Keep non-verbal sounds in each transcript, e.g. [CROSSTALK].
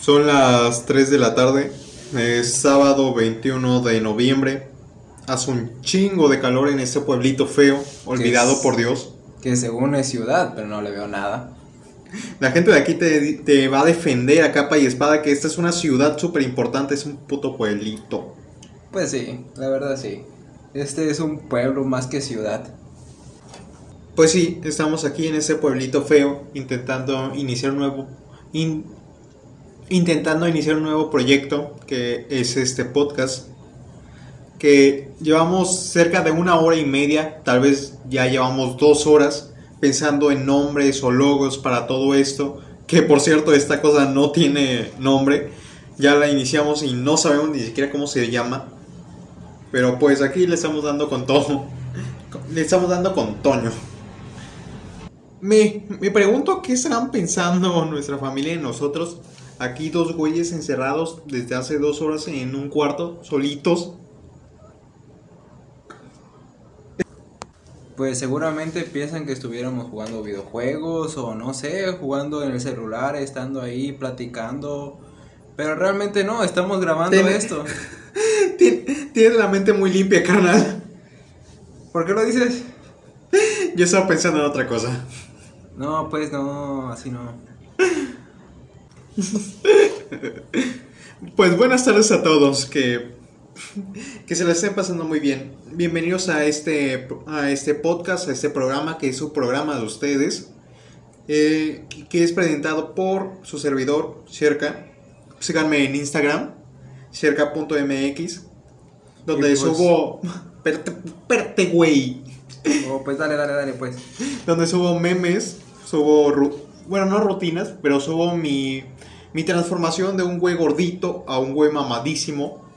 Son las 3 de la tarde, es sábado 21 de noviembre. Hace un chingo de calor en este pueblito feo, olvidado es- por Dios. Que según es ciudad, pero no le veo nada. La gente de aquí te, te va a defender a capa y espada que esta es una ciudad súper importante, es un puto pueblito. Pues sí, la verdad sí. Este es un pueblo más que ciudad. Pues sí, estamos aquí en ese pueblito feo intentando iniciar un nuevo in- intentando iniciar un nuevo proyecto que es este podcast que llevamos cerca de una hora y media, tal vez ya llevamos dos horas pensando en nombres o logos para todo esto, que por cierto esta cosa no tiene nombre, ya la iniciamos y no sabemos ni siquiera cómo se llama, pero pues aquí le estamos dando con todo, [LAUGHS] le estamos dando con Toño. Me, me pregunto qué estarán pensando nuestra familia y nosotros. Aquí dos güeyes encerrados desde hace dos horas en un cuarto, solitos. Pues seguramente piensan que estuviéramos jugando videojuegos o no sé, jugando en el celular, estando ahí platicando. Pero realmente no, estamos grabando esto. [LAUGHS] Tien- Tienes la mente muy limpia, carnal. ¿Por qué lo dices? Yo estaba pensando en otra cosa. No, pues no, así no. [LAUGHS] Pues buenas tardes a todos, que, [LAUGHS] que se la estén pasando muy bien. Bienvenidos a este, a este podcast, a este programa que es su programa de ustedes, eh, que es presentado por su servidor, Cerca. Síganme en Instagram, cerca.mx, donde pues- subo... [LAUGHS] Espérate, espérate, güey. Oh, pues dale, dale, dale, pues. donde subo memes, subo, ru- bueno, no rutinas, pero subo mi, mi transformación de un güey gordito a un güey mamadísimo.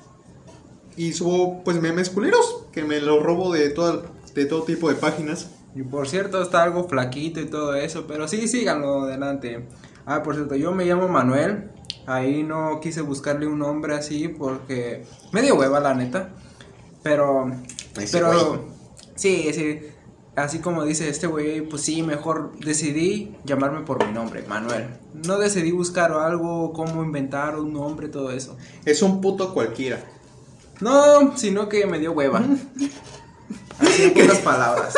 Y subo pues memes culeros, que me los robo de, toda, de todo tipo de páginas. Y por cierto, está algo flaquito y todo eso, pero sí, síganlo adelante. Ah, por cierto, yo me llamo Manuel. Ahí no quise buscarle un nombre así porque me dio hueva, la neta. Pero, Ese pero, güey. sí, sí. Así como dice este güey, pues sí, mejor decidí llamarme por mi nombre, Manuel. No decidí buscar algo, cómo inventar un nombre, todo eso. Es un puto cualquiera. No, sino que me dio hueva. Así en pocas palabras.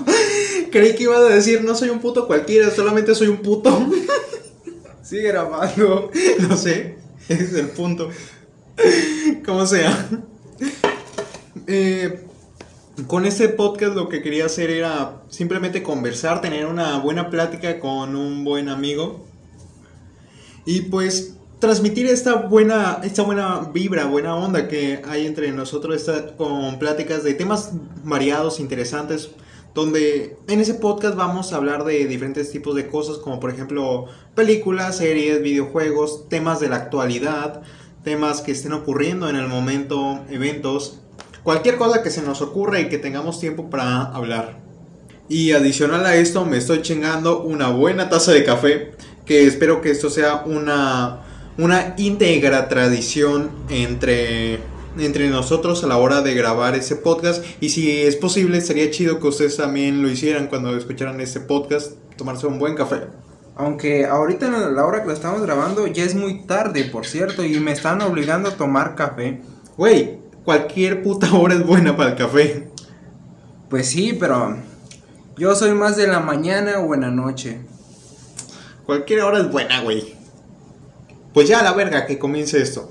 [LAUGHS] Creí que iba a decir, no soy un puto cualquiera, solamente soy un puto. [LAUGHS] Sigue grabando. [LAUGHS] no sé, ese es el punto. Como sea. Eh, con este podcast lo que quería hacer era simplemente conversar, tener una buena plática con un buen amigo. Y pues transmitir esta buena, esta buena vibra, buena onda que hay entre nosotros esta- con pláticas de temas variados, interesantes, donde en ese podcast vamos a hablar de diferentes tipos de cosas, como por ejemplo películas, series, videojuegos, temas de la actualidad, temas que estén ocurriendo en el momento, eventos, cualquier cosa que se nos ocurra y que tengamos tiempo para hablar. Y adicional a esto me estoy chingando una buena taza de café, que espero que esto sea una, una íntegra tradición entre, entre nosotros a la hora de grabar ese podcast. Y si es posible, sería chido que ustedes también lo hicieran cuando escucharan este podcast, tomarse un buen café. Aunque ahorita en la hora que lo estamos grabando ya es muy tarde, por cierto, y me están obligando a tomar café. Güey, cualquier puta [LAUGHS] hora es buena para el café. Pues sí, pero yo soy más de la mañana o en la noche. Cualquier hora es buena, güey. Pues ya a la verga que comience esto.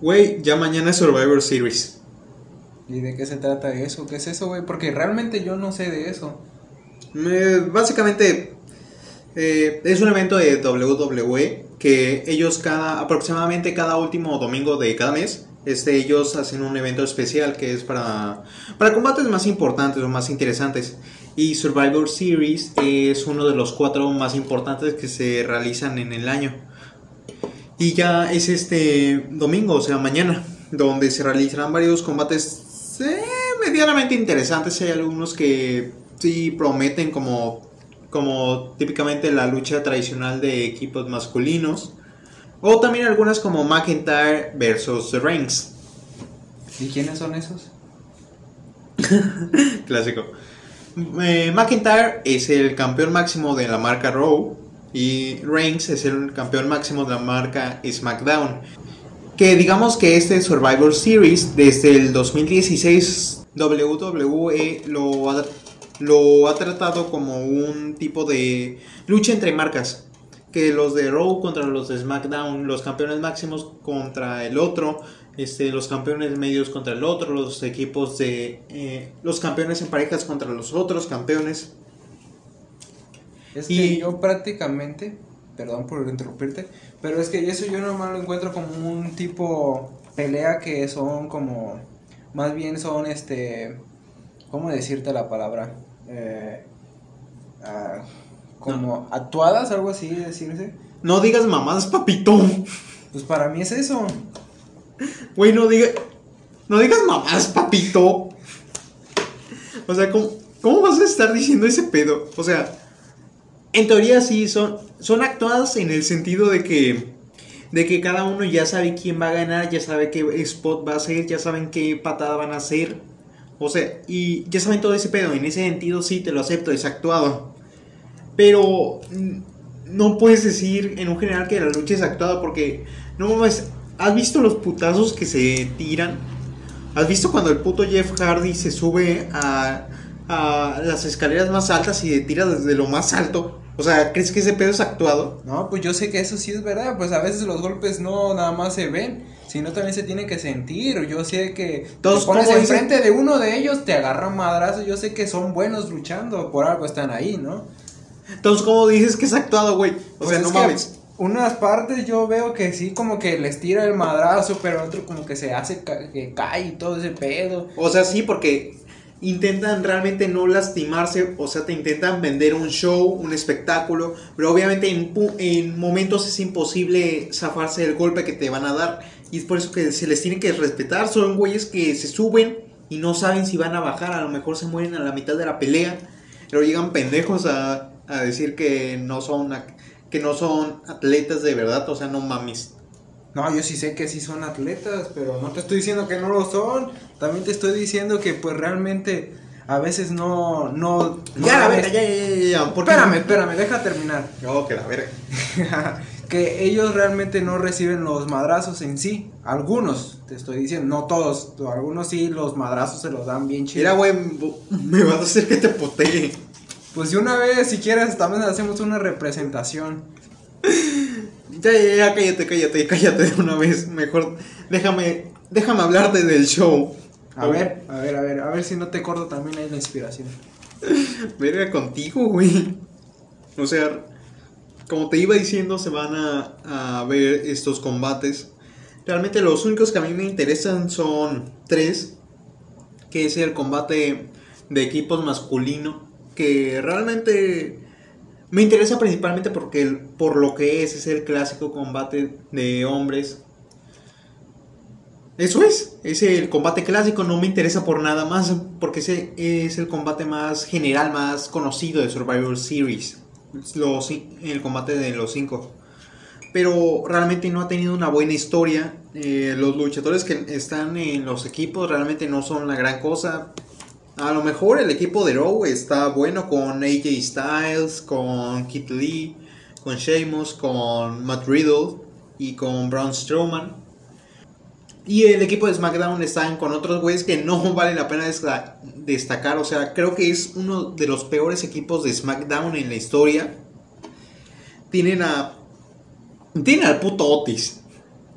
Güey, ya mañana es Survivor Series. ¿Y de qué se trata eso? ¿Qué es eso, güey? Porque realmente yo no sé de eso. Eh, básicamente eh, es un evento de WWE que ellos cada aproximadamente cada último domingo de cada mes este, ellos hacen un evento especial que es para, para combates más importantes o más interesantes. Y Survivor Series es uno de los cuatro más importantes que se realizan en el año. Y ya es este domingo, o sea, mañana, donde se realizarán varios combates eh, medianamente interesantes. Hay algunos que sí prometen como, como típicamente la lucha tradicional de equipos masculinos. O también algunas como McIntyre versus Reigns. ¿Y quiénes son esos? [LAUGHS] Clásico. Eh, McIntyre es el campeón máximo de la marca Raw y Reigns es el campeón máximo de la marca SmackDown. Que digamos que este Survivor Series desde el 2016 WWE lo ha, lo ha tratado como un tipo de lucha entre marcas. Que los de Raw contra los de SmackDown, los campeones máximos contra el otro, este, los campeones medios contra el otro, los equipos de eh, los campeones en parejas contra los otros campeones. Es Y- que yo prácticamente, perdón por interrumpirte, pero es que eso yo nomás lo encuentro como un tipo pelea que son como, más bien son este, ¿cómo decirte la palabra? Eh, ah, como actuadas, algo así decirse. No digas mamadas, papito. Pues para mí es eso. Güey, no digas. No digas mamadas, papito. O sea, ¿cómo, ¿cómo vas a estar diciendo ese pedo? O sea, en teoría sí son, son actuadas en el sentido de que. De que cada uno ya sabe quién va a ganar, ya sabe qué spot va a hacer, ya saben qué patada van a hacer. O sea, y ya saben todo ese pedo. En ese sentido sí te lo acepto, es actuado. Pero no puedes decir en un general que la lucha es actuada porque no mames, ¿has visto los putazos que se tiran? ¿Has visto cuando el puto Jeff Hardy se sube a, a las escaleras más altas y se tira desde lo más alto? O sea, ¿crees que ese pedo es actuado? No, pues yo sé que eso sí es verdad, pues a veces los golpes no nada más se ven, sino también se tienen que sentir. Yo sé que Entonces, te pones ¿cómo dicen? enfrente de uno de ellos, te agarran madrazo, yo sé que son buenos luchando, por algo están ahí, ¿no? Entonces, ¿cómo dices que es actuado, güey? O Pues sea, no mames. Unas partes yo veo que sí, como que les tira el madrazo, pero otro como que se hace ca- que cae y todo ese pedo. O sea, sí, porque intentan realmente no lastimarse, o sea, te intentan vender un show, un espectáculo, pero obviamente en, en momentos es imposible zafarse del golpe que te van a dar. Y es por eso que se les tiene que respetar. Son güeyes que se suben y no saben si van a bajar, a lo mejor se mueren a la mitad de la pelea, pero llegan pendejos a, a decir que no son que no son atletas de verdad, o sea, no mames. No, yo sí sé que sí son atletas, pero no te estoy diciendo que no lo son. También te estoy diciendo que pues realmente a veces no... no, no ya, la verga, ya, ya, ya, ya. Espérame, espérame, deja terminar. No, que la verga. [LAUGHS] que ellos realmente no reciben los madrazos en sí. Algunos, te estoy diciendo, no todos. Algunos sí, los madrazos se los dan bien chido. Mira, güey, me vas a hacer que te potee. Pues de una vez, si quieres, también hacemos una representación. [LAUGHS] Ya, ya, ya, cállate, cállate, cállate de una vez. Mejor déjame, déjame hablarte del show. A ver, a ver, a ver, a ver si no te corto también ahí la inspiración. [LAUGHS] Verga contigo, güey. O sea, como te iba diciendo, se van a, a ver estos combates. Realmente los únicos que a mí me interesan son tres. Que es el combate de equipos masculino. Que realmente me interesa principalmente porque por lo que es, es el clásico combate de hombres. Eso es, es el combate clásico, no me interesa por nada más, porque ese es el combate más general, más conocido de Survivor Series, los, el combate de los cinco. Pero realmente no ha tenido una buena historia, eh, los luchadores que están en los equipos realmente no son la gran cosa. A lo mejor el equipo de Raw está bueno con AJ Styles, con Kit Lee, con Sheamus, con Matt Riddle y con Braun Strowman. Y el equipo de SmackDown están con otros güeyes que no [LAUGHS] vale la pena desta- destacar. O sea, creo que es uno de los peores equipos de SmackDown en la historia. Tienen a. Tienen al puto Otis.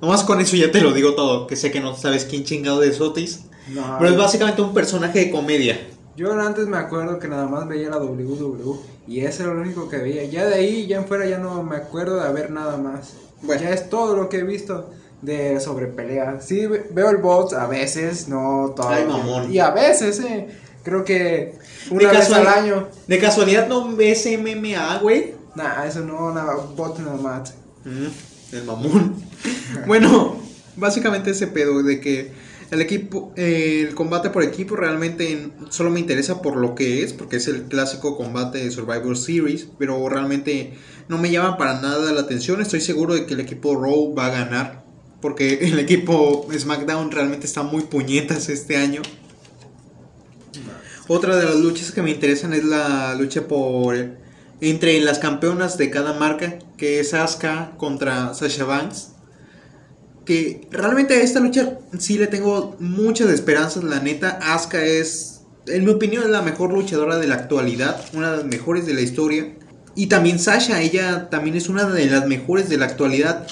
Nomás con eso ya te lo digo todo. Que sé que no sabes quién chingado es Otis. No, Pero es básicamente un personaje de comedia. Yo antes me acuerdo que nada más veía la WWE y ese era lo único que veía. Ya de ahí, ya en fuera, ya no me acuerdo de ver nada más. Bueno. Ya es todo lo que he visto de sobre peleas. Sí, ve- veo el box a veces, no todo. Ay, mamón. Y a veces, eh. Creo que De una vez al año. De casualidad no ves MMA, güey. Nah, eso no, nada, bot nada más. Mm, el mamón. [LAUGHS] bueno, básicamente ese pedo de que El equipo, eh, el combate por equipo realmente solo me interesa por lo que es, porque es el clásico combate de Survivor Series, pero realmente no me llama para nada la atención. Estoy seguro de que el equipo Raw va a ganar, porque [LAUGHS] el equipo SmackDown realmente está muy puñetas este año. Otra de las luchas que me interesan es la lucha por entre las campeonas de cada marca, que es Asuka contra Sasha Banks. Que realmente a esta lucha sí le tengo muchas esperanzas, la neta. Asuka es, en mi opinión, la mejor luchadora de la actualidad, una de las mejores de la historia. Y también Sasha, ella también es una de las mejores de la actualidad.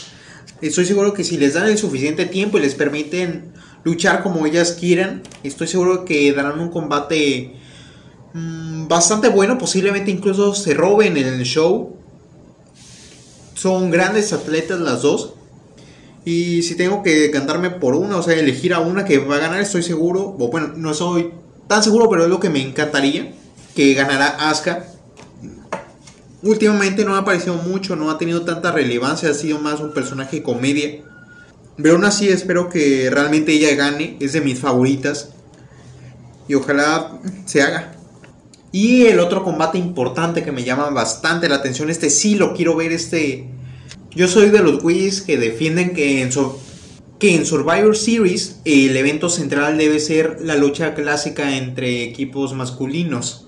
Estoy seguro que si les dan el suficiente tiempo y les permiten luchar como ellas quieran. Estoy seguro que darán un combate mm, bastante bueno, posiblemente incluso se roben en el show. Son grandes atletas las dos. Y si tengo que cantarme por una, o sea, elegir a una que va a ganar, estoy seguro. O bueno, no soy tan seguro, pero es lo que me encantaría. Que ganará Asuka. Últimamente no ha aparecido mucho, no ha tenido tanta relevancia, ha sido más un personaje comedia. Pero aún así espero que realmente ella gane, es de mis favoritas. Y ojalá se haga. Y el otro combate importante que me llama bastante la atención, este sí lo quiero ver, este... Yo soy de los güeyes que defienden que en, que en Survivor Series el evento central debe ser la lucha clásica entre equipos masculinos.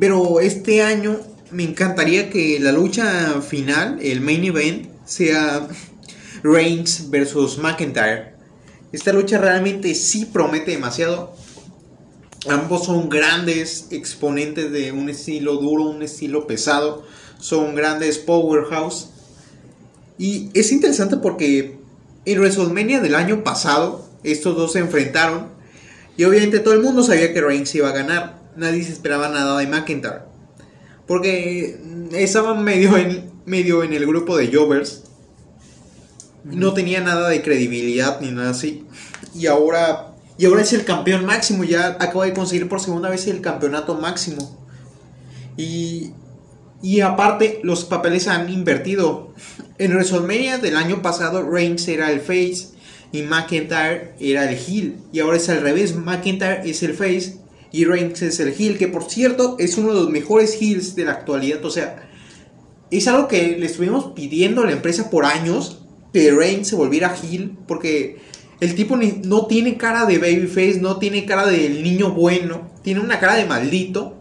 Pero este año me encantaría que la lucha final, el main event, sea [LAUGHS] Reigns versus McIntyre. Esta lucha realmente sí promete demasiado. Ambos son grandes exponentes de un estilo duro, un estilo pesado. Son grandes powerhouse. Y es interesante porque en WrestleMania del año pasado estos dos se enfrentaron. Y obviamente todo el mundo sabía que Reigns iba a ganar. Nadie se esperaba nada de McIntyre. Porque estaban medio en, medio en el grupo de Jovers no tenía nada de credibilidad ni nada así. Y ahora, y ahora es el campeón máximo, ya acaba de conseguir por segunda vez el campeonato máximo. Y, y aparte, los papeles han invertido. En WrestleMania del año pasado, Reigns era el face y McIntyre era el heel. Y ahora es al revés, McIntyre es el face y Reigns es el heel, que por cierto es uno de los mejores heels de la actualidad. O sea, es algo que le estuvimos pidiendo a la empresa por años que Reigns se volviera heel porque el tipo no tiene cara de babyface, no tiene cara del niño bueno, tiene una cara de maldito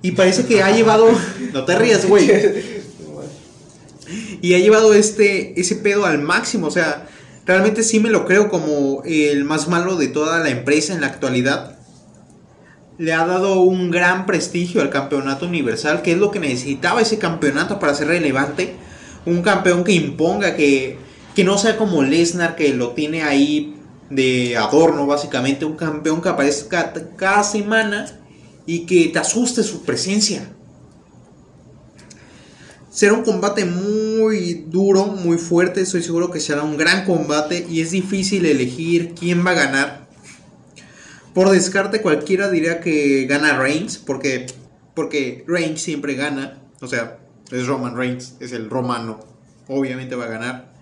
y parece que ha llevado, [LAUGHS] no te rías, güey. [LAUGHS] Y ha llevado este ese pedo al máximo, o sea, realmente sí me lo creo como el más malo de toda la empresa en la actualidad. Le ha dado un gran prestigio al campeonato universal, que es lo que necesitaba ese campeonato para ser relevante un campeón que imponga, que, que no sea como Lesnar, que lo tiene ahí de adorno, básicamente. Un campeón que aparezca cada semana y que te asuste su presencia. Será un combate muy duro, muy fuerte. Estoy seguro que será un gran combate y es difícil elegir quién va a ganar. Por descarte, cualquiera diría que gana Reigns, porque, porque Reigns siempre gana. O sea, es Roman Reigns, es el romano, obviamente va a ganar.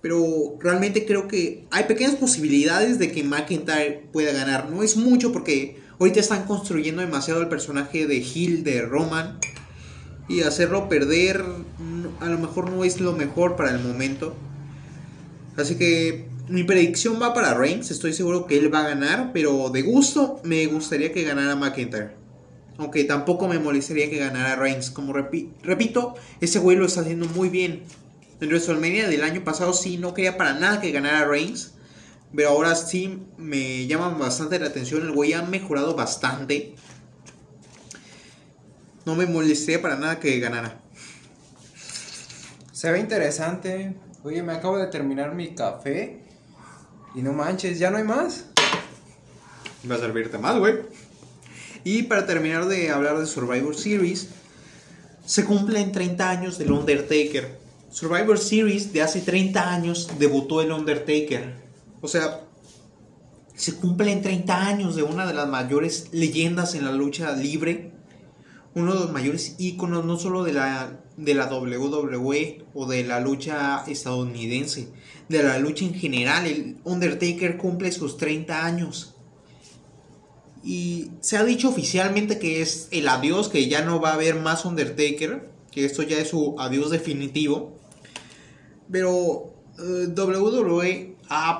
Pero realmente creo que hay pequeñas posibilidades de que McIntyre pueda ganar. No es mucho porque ahorita están construyendo demasiado el personaje de Hill de Roman. Y hacerlo perder a lo mejor no es lo mejor para el momento. Así que mi predicción va para Reigns. Estoy seguro que él va a ganar. Pero de gusto me gustaría que ganara McIntyre. Aunque tampoco me molestaría que ganara Reigns. Como repito, ese güey lo está haciendo muy bien. En WrestleMania del año pasado sí no quería para nada que ganara Reigns. Pero ahora sí me llama bastante la atención. El güey ha mejorado bastante. No me molestaría para nada que ganara. Se ve interesante. Oye, me acabo de terminar mi café. Y no manches, ya no hay más. Va a servirte más, güey. Y para terminar de hablar de Survivor Series, se cumplen 30 años del Undertaker. Survivor Series de hace 30 años debutó el Undertaker. O sea, se cumplen 30 años de una de las mayores leyendas en la lucha libre. Uno de los mayores íconos no solo de la, de la WWE o de la lucha estadounidense, de la lucha en general. El Undertaker cumple sus 30 años. Y se ha dicho oficialmente que es el adiós, que ya no va a haber más Undertaker, que esto ya es su adiós definitivo. Pero eh, WWE ha,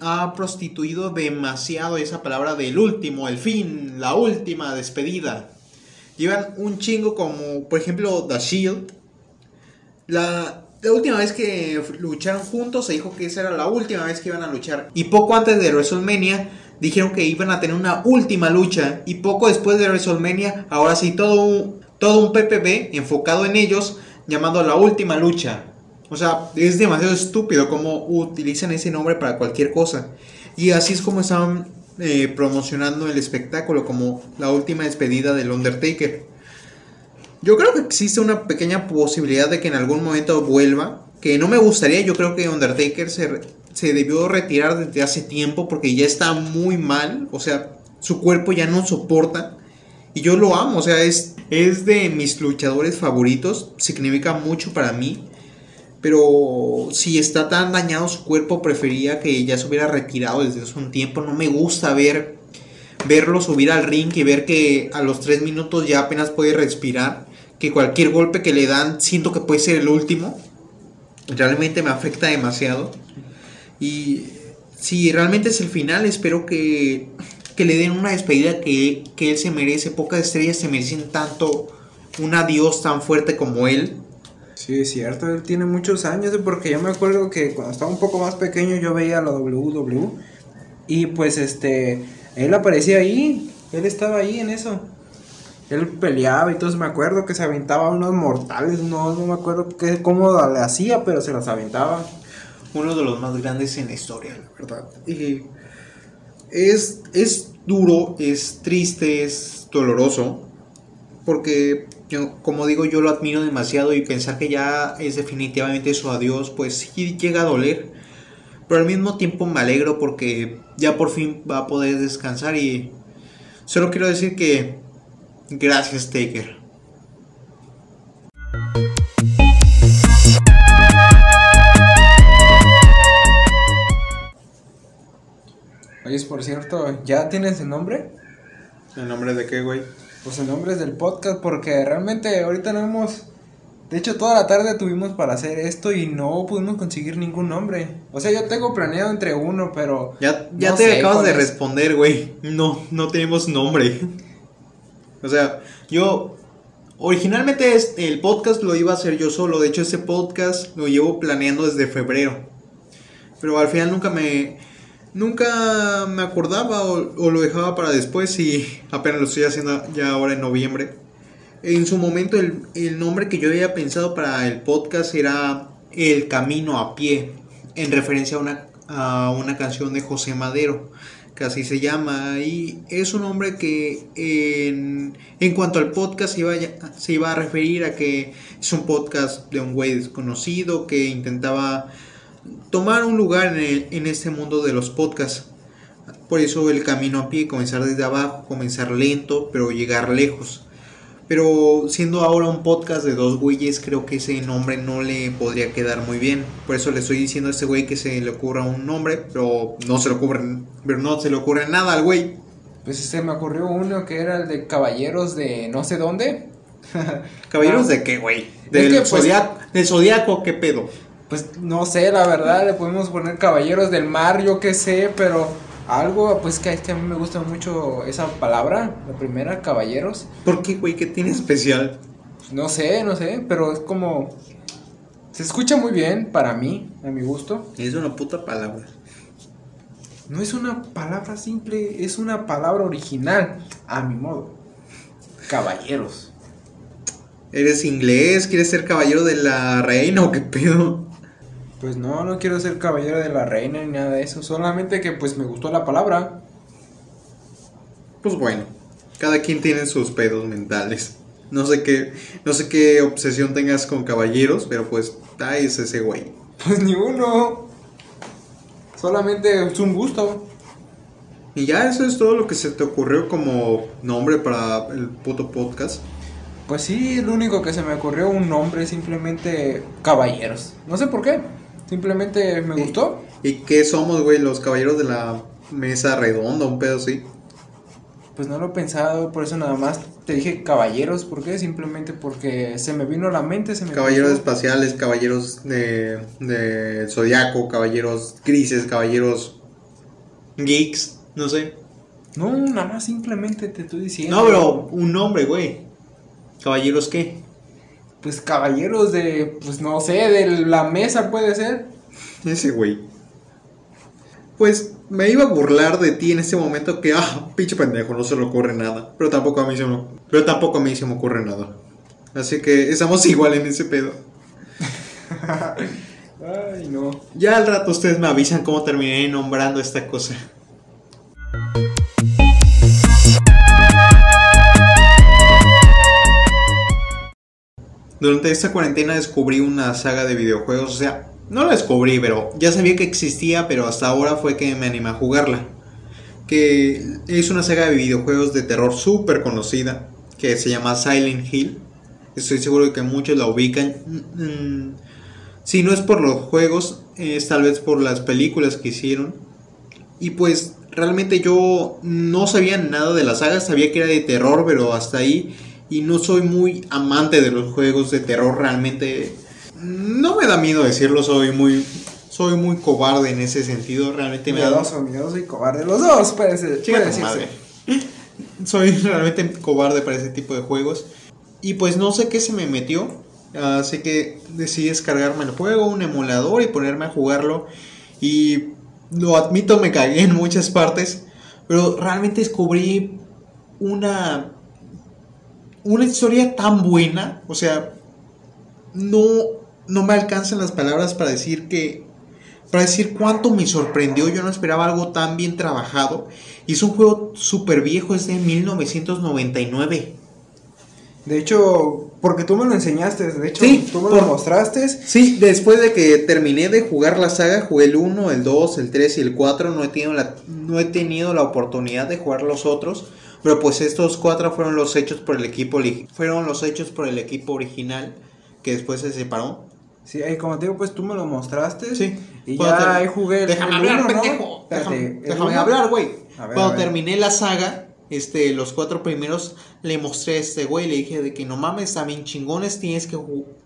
ha prostituido demasiado esa palabra del último, el fin, la última despedida. Llevan un chingo como, por ejemplo, The Shield. La, última vez que lucharon juntos se dijo que esa era la última vez que iban a luchar. Y poco antes de WrestleMania dijeron que iban a tener una última lucha. Y poco después de WrestleMania, ahora sí, todo un, todo un PPB enfocado en ellos, llamando la última lucha. O sea, es demasiado estúpido cómo utilizan ese nombre para cualquier cosa. Y así es como estaban eh, promocionando el espectáculo como la última despedida del Undertaker. Yo creo que existe una pequeña posibilidad de que en algún momento vuelva. Que no me gustaría, yo creo que Undertaker se, se debió retirar desde hace tiempo porque ya está muy mal. O sea, su cuerpo ya no soporta. Y yo lo amo, o sea, es, es de mis luchadores favoritos. Significa mucho para mí. Pero si está tan dañado su cuerpo, prefería que ya se hubiera retirado desde hace un tiempo. No me gusta ver verlo subir al ring y ver que a los 3 minutos ya apenas puede respirar. Que cualquier golpe que le dan siento que puede ser el último. Realmente me afecta demasiado. Y si realmente es el final, espero que, que le den una despedida que, que él se merece. Pocas estrellas se merecen tanto un adiós tan fuerte como él. Sí, es cierto, él tiene muchos años, porque yo me acuerdo que cuando estaba un poco más pequeño yo veía la WWE y pues este, él aparecía ahí, él estaba ahí en eso. Él peleaba y todo me acuerdo que se aventaba unos mortales, no, no me acuerdo qué, cómo le hacía, pero se los aventaba. Uno de los más grandes en la historia, la verdad. Y es, es duro, es triste, es doloroso, porque yo, como digo, yo lo admiro demasiado y pensar que ya es definitivamente su adiós, pues sí llega a doler. Pero al mismo tiempo me alegro porque ya por fin va a poder descansar y solo quiero decir que gracias Taker. Oye, por cierto, ¿ya tienes el nombre? ¿El nombre de qué, güey? Pues el nombre es del podcast porque realmente ahorita no hemos... De hecho, toda la tarde tuvimos para hacer esto y no pudimos conseguir ningún nombre. O sea, yo tengo planeado entre uno, pero... Ya, ya te acabas de responder, güey. No, no tenemos nombre. o sea, yo... Originalmente este, el podcast lo iba a hacer yo solo. De hecho, ese podcast lo llevo planeando desde febrero. Pero al final nunca me nunca me acordaba o, lo dejaba para después y apenas lo estoy haciendo ya ahora en noviembre. En su momento el, el, nombre que yo había pensado para el podcast era El Camino a Pie, en referencia a una, a una canción de José Madero, que así se llama. Y es un nombre que en, en cuanto al podcast iba, se iba a referir a que es un podcast de un güey desconocido que intentaba tomar un lugar en, en este mundo de los podcasts. Por eso el camino a pie, comenzar desde abajo, comenzar lento, pero llegar lejos. Pero siendo ahora un podcast de dos güeyes, creo que ese nombre no le podría quedar muy bien. Por eso le estoy diciendo a este güey que se le ocurra un nombre, pero no se le ocurre, pero no se le ocurre nada al güey. Pues se me ocurrió uno que era el de Caballeros de no sé dónde. [LAUGHS] ¿Caballeros de qué, güey? Del, pues, zodiaco, del zodiaco, ¿qué pedo? Pues no sé, la verdad, le podemos poner Caballeros del Mar, yo qué sé, pero algo, pues que, es que a mí me gusta mucho esa palabra, la primera, Caballeros. ¿Por qué, güey? ¿Qué tiene especial? No sé, no sé, pero es como... Se escucha muy bien para mí, a mi gusto. Es una puta palabra. No es una palabra simple, es una palabra original, a mi modo. Caballeros. ¿Eres inglés? ¿Quieres ser caballero de la reina o qué pedo? Pues no, no quiero ser caballero de la reina ni nada de eso. Solamente que pues me gustó la palabra. Pues bueno, cada quien tiene sus pedos mentales. No sé qué, no sé qué obsesión tengas con caballeros, pero pues ahí es ese güey. Pues ni uno. Solamente es un gusto. Y ya eso es todo lo que se te ocurrió como nombre para el puto podcast. Pues sí, lo único que se me ocurrió un nombre, simplemente caballeros. No sé por qué, simplemente me gustó. ¿Y qué somos, güey? Los caballeros de la mesa redonda, un pedo así. Pues no lo he pensado, por eso nada más te dije caballeros, ¿por qué? Simplemente porque se me vino a la mente, se me Caballeros espaciales, caballeros de, de zodiaco, caballeros grises, caballeros geeks, no sé. No, nada más simplemente te estoy diciendo. No, pero un nombre, güey. ¿Caballeros qué? Pues caballeros de, pues no sé, de la mesa puede ser. Ese güey. Pues me iba a burlar de ti en ese momento que, ah, pinche pendejo, no se le ocurre nada. Pero tampoco a mí se me, pero tampoco a mí se me ocurre nada. Así que estamos [LAUGHS] igual en ese pedo. [LAUGHS] Ay, no. Ya al rato ustedes me avisan cómo terminé nombrando esta cosa. Durante esta cuarentena descubrí una saga de videojuegos, o sea, no la descubrí, pero ya sabía que existía, pero hasta ahora fue que me animé a jugarla. Que es una saga de videojuegos de terror súper conocida, que se llama Silent Hill. Estoy seguro de que muchos la ubican. Mm, Si no es por los juegos, es tal vez por las películas que hicieron. Y pues realmente yo no sabía nada de la saga, sabía que era de terror, pero hasta ahí. Y no soy muy amante de los juegos de terror, realmente. No me da miedo decirlo, soy muy. Soy muy cobarde en ese sentido, realmente me da. Miedoso, miedoso y cobarde. Los dos, puede ser. Chica tu decirse. madre. [LAUGHS] Soy realmente cobarde para ese tipo de juegos. Y pues no sé qué se me metió. Así que decidí descargarme el juego, un emulador y ponerme a jugarlo. Y lo admito, me cagué en muchas partes. Pero realmente descubrí una. Una historia tan buena. O sea, no, no me alcanzan las palabras para decir que para decir cuánto me sorprendió. Yo no esperaba algo tan bien trabajado. Y es un juego súper viejo, es de 1999. De hecho, porque tú me lo enseñaste, de hecho, Sí, tú me por- lo mostraste. Sí, después de que terminé de jugar la saga, jugué el 1, el 2, el 3 y el 4. No he tenido la, no he tenido la oportunidad de jugar los otros. Pero pues estos cuatro fueron los hechos por el equipo fueron los hechos por el equipo original que después se separó. Sí, ahí como te digo, pues tú me lo mostraste. Sí. Y Cuando ya ahí jugué el Déjame el hablar, uno, ¿no? pendejo. Espérate, Déjame, déjame uno- hablar, güey. Cuando terminé la saga, este, los cuatro primeros, le mostré a este güey, le dije de que no mames, bien chingones, tienes que,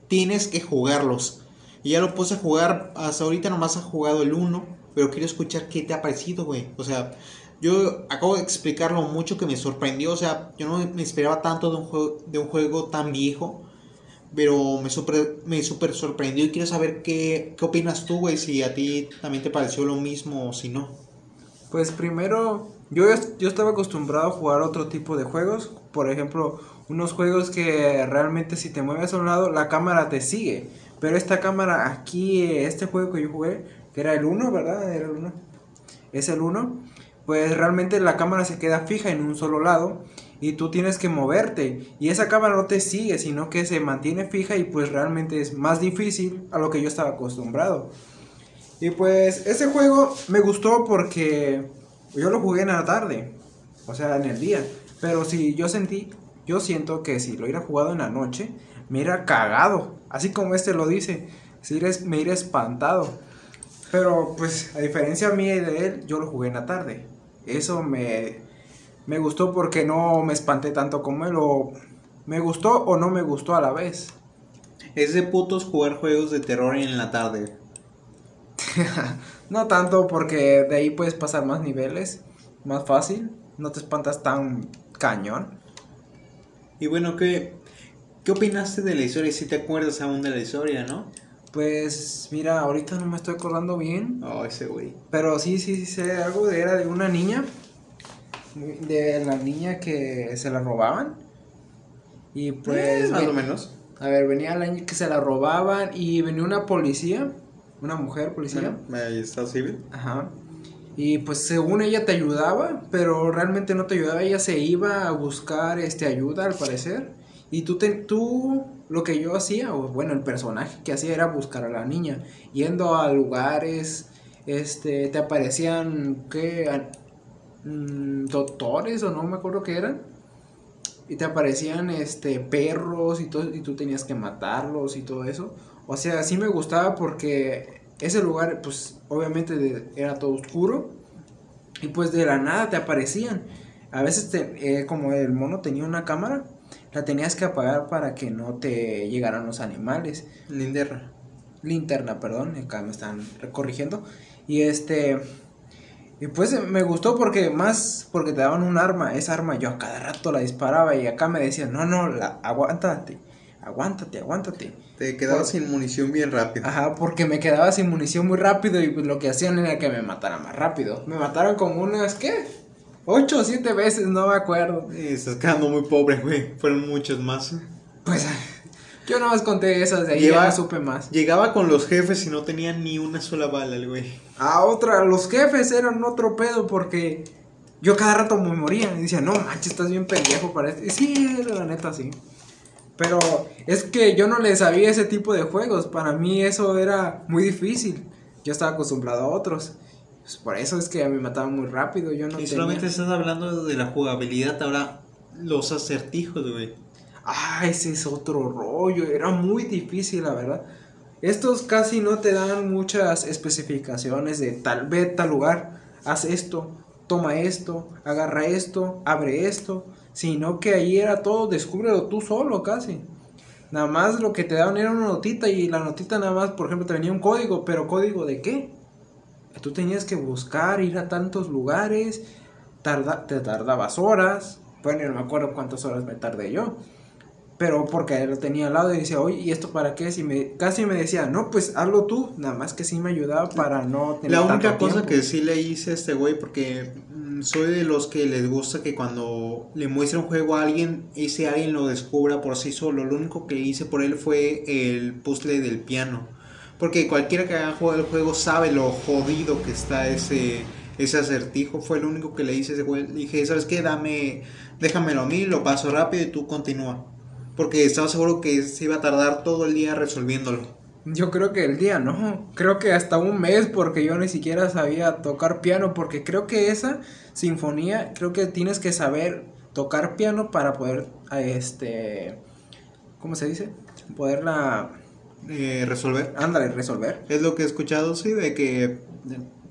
tienes que jugarlos. Y ya lo puse a jugar, hasta ahorita nomás ha jugado el 1, pero quiero escuchar qué te ha parecido, güey. O sea, yo acabo de explicar lo mucho que me sorprendió, o sea, yo no me esperaba tanto de un juego, de un juego tan viejo. Pero me super, me super sorprendió y quiero saber qué, qué opinas tú, güey, si a ti también te pareció lo mismo o si no. Pues primero, yo, yo estaba acostumbrado a jugar otro tipo de juegos. Por ejemplo, unos juegos que realmente si te mueves a un lado, la cámara te sigue. Pero esta cámara aquí, este juego que yo jugué, que era el 1, ¿verdad? Era el 1. Es el 1. Pues realmente la cámara se queda fija en un solo lado. Y tú tienes que moverte. Y esa cámara no te sigue, sino que se mantiene fija y pues realmente es más difícil a lo que yo estaba acostumbrado. Y pues ese juego me gustó porque yo lo jugué en la tarde, o sea, en el día. Pero si yo sentí, yo siento que si lo hubiera jugado en la noche, me hubiera cagado. Así como este lo dice, si me hubiera espantado. Pero pues a diferencia mía y de él, yo lo jugué en la tarde. Eso me, me gustó porque no me espanté tanto como él. O me gustó o no me gustó a la vez. Es de putos jugar juegos de terror en la tarde. [LAUGHS] No tanto porque de ahí puedes pasar más niveles, más fácil, no te espantas tan cañón. Y bueno, ¿qué, qué opinaste de la historia? Si te acuerdas aún de la historia, ¿no? Pues mira, ahorita no me estoy acordando bien, Oh, ese güey. pero sí, sí, sí sé algo de era de una niña, de la niña que se la robaban. Y pues, Eh, más o menos. a ver, venía la niña que se la robaban y venía una policía, una mujer policía. Ahí está civil. Ajá. Y pues según ella te ayudaba, pero realmente no te ayudaba, ella se iba a buscar este ayuda al parecer. Y tú, te, tú lo que yo hacía, o bueno, el personaje que hacía era buscar a la niña, yendo a lugares, este, te aparecían, ¿qué? Mm, doctores o no me acuerdo qué eran. y te aparecían este perros y todo y tú tenías que matarlos y todo eso. O sea, sí me gustaba porque ese lugar pues obviamente era todo oscuro y pues de la nada te aparecían. A veces te, eh, como el mono tenía una cámara, la tenías que apagar para que no te llegaran los animales. Linterna. Linterna, perdón, acá me están corrigiendo. Y este y pues me gustó porque más, porque te daban un arma, esa arma yo a cada rato la disparaba y acá me decían, no, no, la, aguántate, aguántate, aguántate. Te quedabas sin munición bien rápido. Ajá, porque me quedaba sin munición muy rápido y pues lo que hacían era que me mataran más rápido. Me mataron como unas, ¿qué? Ocho o siete veces, no me acuerdo. estás quedando muy pobre, güey. Fueron muchos más. Pues yo nada más conté esas, de ahí ya no supe más. Llegaba con los jefes y no tenía ni una sola bala el güey. A otra, los jefes eran otro pedo porque yo cada rato me moría y decía, no manches, estás bien pendejo para esto. Y sí, la neta, sí. Pero es que yo no le sabía ese tipo de juegos. Para mí eso era muy difícil. Yo estaba acostumbrado a otros. Pues por eso es que me mataban muy rápido. Yo no y solamente estás hablando de la jugabilidad. Ahora, los acertijos, güey. Ah, ese es otro rollo. Era muy difícil, la verdad. Estos casi no te dan muchas especificaciones de tal vez tal lugar. Haz esto, toma esto, agarra esto, abre esto. Sino que ahí era todo, descúbrelo tú solo casi. Nada más lo que te daban era una notita y la notita nada más, por ejemplo, te venía un código, pero código de qué? Tú tenías que buscar, ir a tantos lugares, tarda, te tardabas horas. Bueno, no me acuerdo cuántas horas me tardé yo pero porque lo tenía al lado y decía, oye, ¿y esto para qué? Y me, casi me decía, no, pues hazlo tú, nada más que sí me ayudaba para no tener La única cosa que sí le hice a este güey, porque mm, soy de los que les gusta que cuando le muestre un juego a alguien, ese alguien lo descubra por sí solo. Lo único que hice por él fue el puzzle del piano. Porque cualquiera que haya jugado el juego sabe lo jodido que está ese, ese acertijo. Fue lo único que le hice ese güey. dije, ¿sabes qué? Dame, déjamelo a mí, lo paso rápido y tú continúa porque estaba seguro que se iba a tardar todo el día resolviéndolo. Yo creo que el día no, creo que hasta un mes porque yo ni siquiera sabía tocar piano porque creo que esa sinfonía, creo que tienes que saber tocar piano para poder, este, ¿cómo se dice? Poderla... Eh, resolver. Ándale, resolver. Es lo que he escuchado, sí, de que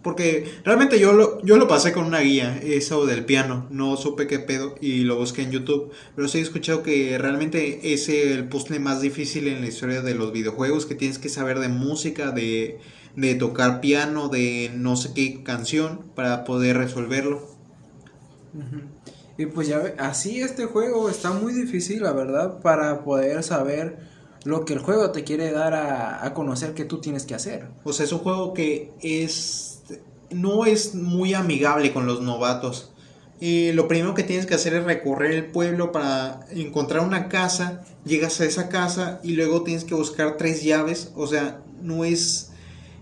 porque realmente yo lo, yo lo pasé con una guía, eso del piano. No supe qué pedo y lo busqué en YouTube. Pero sí he escuchado que realmente es el puzzle más difícil en la historia de los videojuegos. Que tienes que saber de música, de, de tocar piano, de no sé qué canción para poder resolverlo. Y pues ya así este juego está muy difícil, la verdad, para poder saber lo que el juego te quiere dar a, a conocer que tú tienes que hacer. O sea, es un juego que es no es muy amigable con los novatos. Y lo primero que tienes que hacer es recorrer el pueblo para encontrar una casa. Llegas a esa casa y luego tienes que buscar tres llaves. O sea, no es...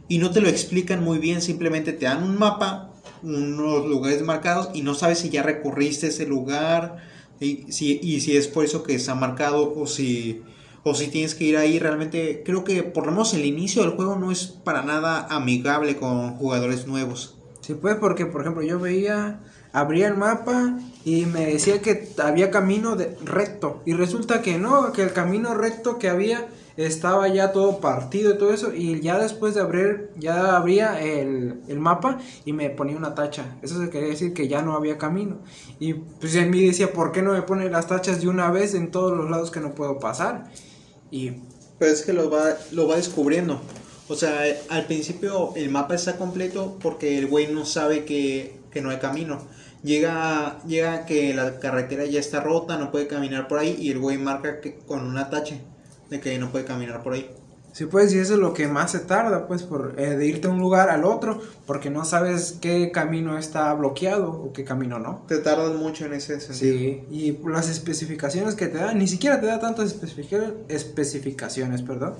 Y no te lo explican muy bien, simplemente te dan un mapa, unos lugares marcados y no sabes si ya recorriste ese lugar y si, y si es por eso que está marcado o si o si tienes que ir ahí realmente creo que por lo menos el inicio del juego no es para nada amigable con jugadores nuevos. Sí, pues porque por ejemplo yo veía, abría el mapa y me decía que había camino de recto y resulta que no, que el camino recto que había estaba ya todo partido y todo eso y ya después de abrir, ya abría el, el mapa y me ponía una tacha. Eso se quería decir que ya no había camino. Y pues en mí decía, ¿por qué no me pone las tachas de una vez en todos los lados que no puedo pasar? Y pues es que lo va, lo va descubriendo. O sea, al principio el mapa está completo porque el güey no sabe que, que no hay camino. Llega, llega que la carretera ya está rota, no puede caminar por ahí y el güey marca que, con una tache de que no puede caminar por ahí. Sí, pues, y eso es lo que más se tarda, pues, por eh, de irte de un lugar al otro, porque no sabes qué camino está bloqueado o qué camino no. Te tardas mucho en ese sentido. Sí, y las especificaciones que te dan, ni siquiera te da tantas especificaciones, perdón.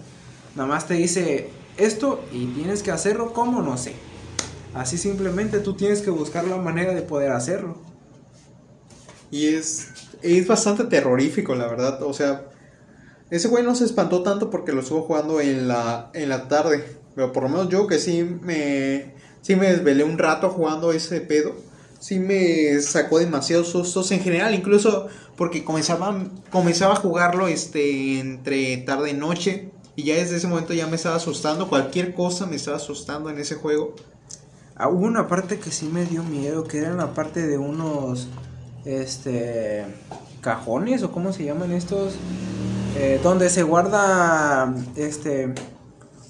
Nada más te dice esto y tienes que hacerlo como no sé. Así simplemente tú tienes que buscar la manera de poder hacerlo. Y es, es bastante terrorífico, la verdad. O sea, ese güey no se espantó tanto porque lo estuvo jugando en la, en la tarde. Pero por lo menos yo que sí me, sí me desvelé un rato jugando ese pedo. sí me sacó demasiados sustos en general, incluso porque comenzaba, comenzaba a jugarlo este, entre tarde y noche. Y ya desde ese momento ya me estaba asustando. Cualquier cosa me estaba asustando en ese juego. Ah, hubo una parte que sí me dio miedo, que era la parte de unos este cajones o cómo se llaman estos eh, donde se guarda este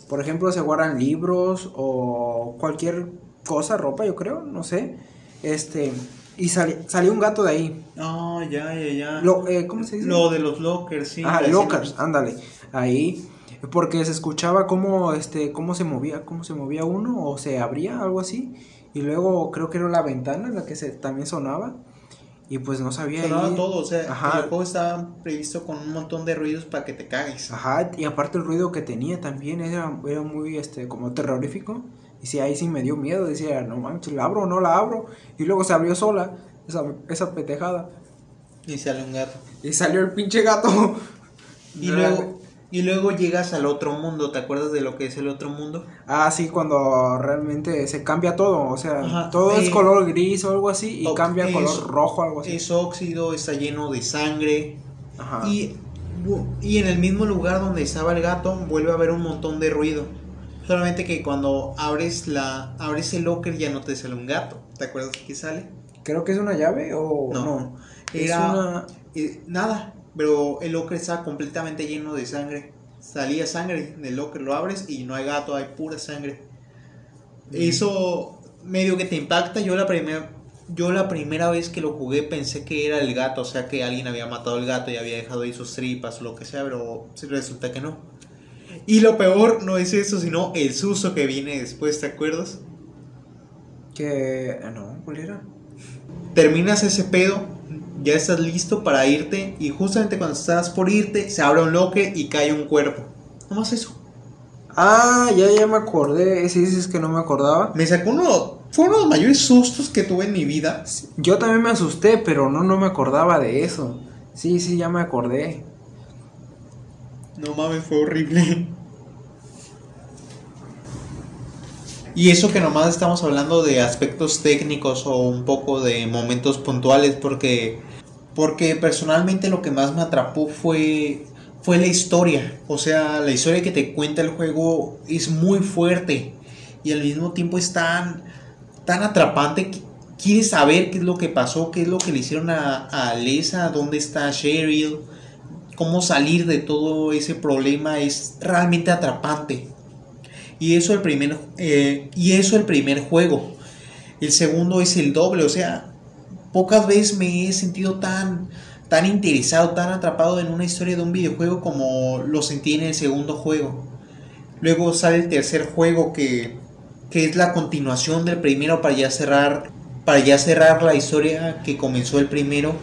por ejemplo se guardan libros o cualquier cosa ropa yo creo no sé. Este y salió un gato de ahí. Ah ya ya ya. Lo, eh, cómo se dice lo de los lockers sí ah lockers ándale ahí. Porque se escuchaba cómo este cómo se movía cómo se movía uno o se abría algo así. Y luego creo que era la ventana en la que se también sonaba y pues no sabía Sonaba todo, o sea, el juego estaba previsto con un montón de ruidos para que te cagues. Ajá, y aparte el ruido que tenía también era, era muy, este, como terrorífico. Y sí, ahí sí me dio miedo, decía, no manches, ¿la abro o no la abro? Y luego se abrió sola, esa, esa petejada. Y salió un gato. Y salió el pinche gato. Y luego, y luego llegas al otro mundo, ¿te acuerdas de lo que es el otro mundo? Ah, sí, cuando realmente se cambia todo, o sea, todo es color gris o algo así y cambia color rojo, algo así. Es óxido, está lleno de sangre. Ajá. Y, y en el mismo lugar donde estaba el gato vuelve a haber un montón de ruido. Solamente que cuando abres la abres el locker ya no te sale un gato. ¿Te acuerdas que sale? Creo que es una llave o no. Era una... Eh, nada, pero el locker estaba completamente lleno de sangre. Salía sangre del locker, lo abres y no hay gato, hay pura sangre. Eso medio que te impacta. Yo la primera yo la primera vez que lo jugué pensé que era el gato, o sea que alguien había matado al gato y había dejado ahí sus tripas o lo que sea, pero resulta que no. Y lo peor no es eso, sino el susto que viene después, ¿te acuerdas? Que... No, ¿cuál era? Terminas ese pedo ya estás listo para irte y justamente cuando estás por irte se abre un loque y cae un cuerpo. Nomás eso. Ah, ya, ya me acordé. Si dices que no me acordaba. Me sacó uno. Fue uno de los mayores sustos que tuve en mi vida. Yo también me asusté, pero no, no me acordaba de eso. Sí, sí, ya me acordé. No mames, fue horrible. Y eso que nomás estamos hablando de aspectos técnicos o un poco de momentos puntuales porque porque personalmente lo que más me atrapó fue fue la historia, o sea, la historia que te cuenta el juego es muy fuerte y al mismo tiempo es tan tan atrapante quieres saber qué es lo que pasó, qué es lo que le hicieron a, a Lisa, dónde está Cheryl, cómo salir de todo ese problema es realmente atrapante. Y eso el primer, eh, y eso el primer juego. El segundo es el doble, o sea, pocas veces me he sentido tan, tan interesado, tan atrapado en una historia de un videojuego como lo sentí en el segundo juego. Luego sale el tercer juego que, que es la continuación del primero para ya cerrar para ya cerrar la historia que comenzó el primero.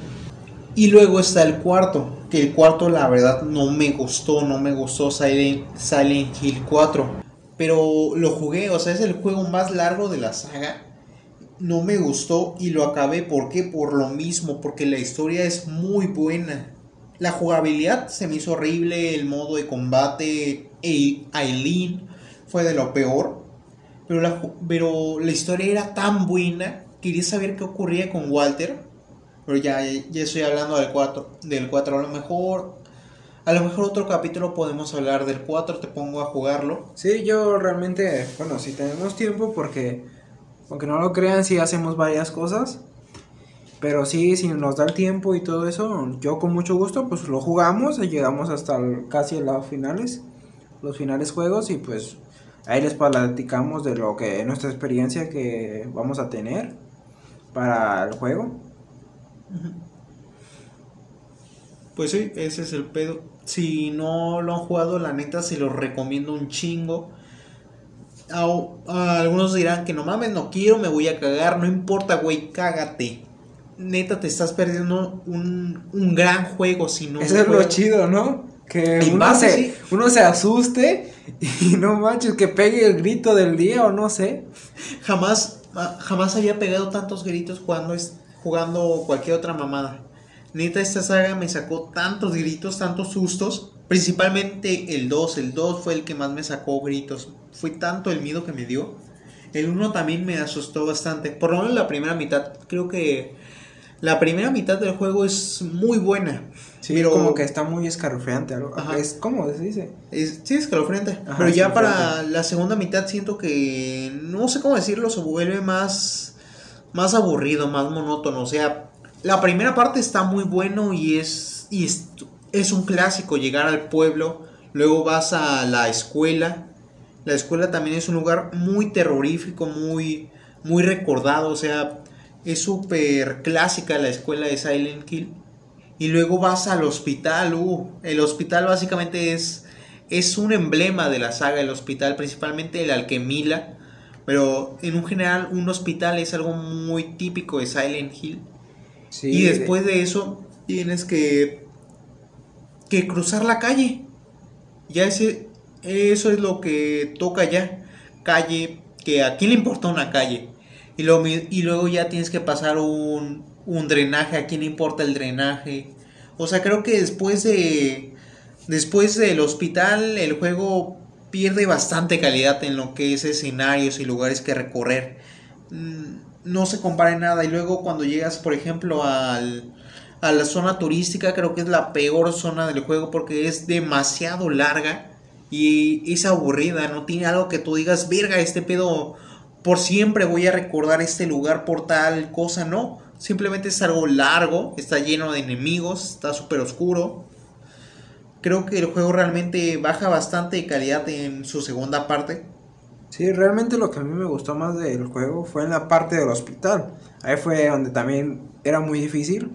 Y luego está el cuarto, que el cuarto la verdad no me gustó, no me gustó Silent, Silent Hill 4. Pero lo jugué, o sea, es el juego más largo de la saga. No me gustó y lo acabé. ¿Por qué? Por lo mismo, porque la historia es muy buena. La jugabilidad se me hizo horrible, el modo de combate, Aileen fue de lo peor. Pero la, pero la historia era tan buena, quería saber qué ocurría con Walter. Pero ya, ya estoy hablando del 4. Del 4 a lo mejor a lo mejor otro capítulo podemos hablar del 4, te pongo a jugarlo. Sí, yo realmente, bueno, si tenemos tiempo, porque, aunque no lo crean, sí hacemos varias cosas. Pero sí, si nos da el tiempo y todo eso, yo con mucho gusto, pues lo jugamos y llegamos hasta casi a los finales, los finales juegos y pues ahí les platicamos de lo que, nuestra experiencia que vamos a tener para el juego. Pues sí, ese es el pedo. Si no lo han jugado, la neta se los recomiendo un chingo. Algunos dirán que no mames, no quiero, me voy a cagar. No importa, güey, cágate. Neta, te estás perdiendo un, gran juego si no. Eso es lo chido, ¿no? Que uno se, uno se asuste y [LAUGHS] no manches, que pegue el grito del día o no sé. Jamás, ah, jamás había pegado tantos gritos jugando, jugando cualquier otra mamada. Neta, esta saga me sacó tantos gritos, tantos sustos. Principalmente el 2. El 2 fue el que más me sacó gritos. Fue tanto el miedo que me dio. El 1 también me asustó bastante. Por lo menos la primera mitad. Creo que la primera mitad del juego es muy buena. Sí, como que está muy escalofriante. Es, ¿Cómo se dice? Es, sí, escalofriante. pero ya para la segunda mitad siento que, no sé cómo decirlo, se vuelve más, más aburrido, más monótono. O sea, la primera parte está muy bueno y es, y es, es un clásico llegar al pueblo. Luego vas a la escuela. La escuela también es un lugar muy terrorífico, muy, muy recordado. O sea, es súper clásica la escuela de Silent Hill. Y luego vas al hospital. Uh, el hospital básicamente es, es un emblema de la saga del hospital, principalmente el Alquemila. Pero en un general, un hospital es algo muy típico de Silent Hill. y después de eso, tienes que, que cruzar la calle. Ya ese, eso es lo que toca ya. Calle, que a quién le importa una calle. Y luego, y luego ya tienes que pasar un, un drenaje, a quién importa el drenaje. O sea, creo que después de después del hospital el juego pierde bastante calidad en lo que es escenarios y lugares que recorrer. Mm, no se compara en nada y luego cuando llegas, por ejemplo, al a la zona turística, creo que es la peor zona del juego porque es demasiado larga y es aburrida, no tiene algo que tú digas, "Verga, este pedo por siempre voy a recordar este lugar por tal cosa, no. Simplemente es algo largo, está lleno de enemigos, está súper oscuro. Creo que el juego realmente baja bastante de calidad en su segunda parte. Sí, realmente lo que a mí me gustó más del juego fue en la parte del hospital. Ahí fue donde también era muy difícil.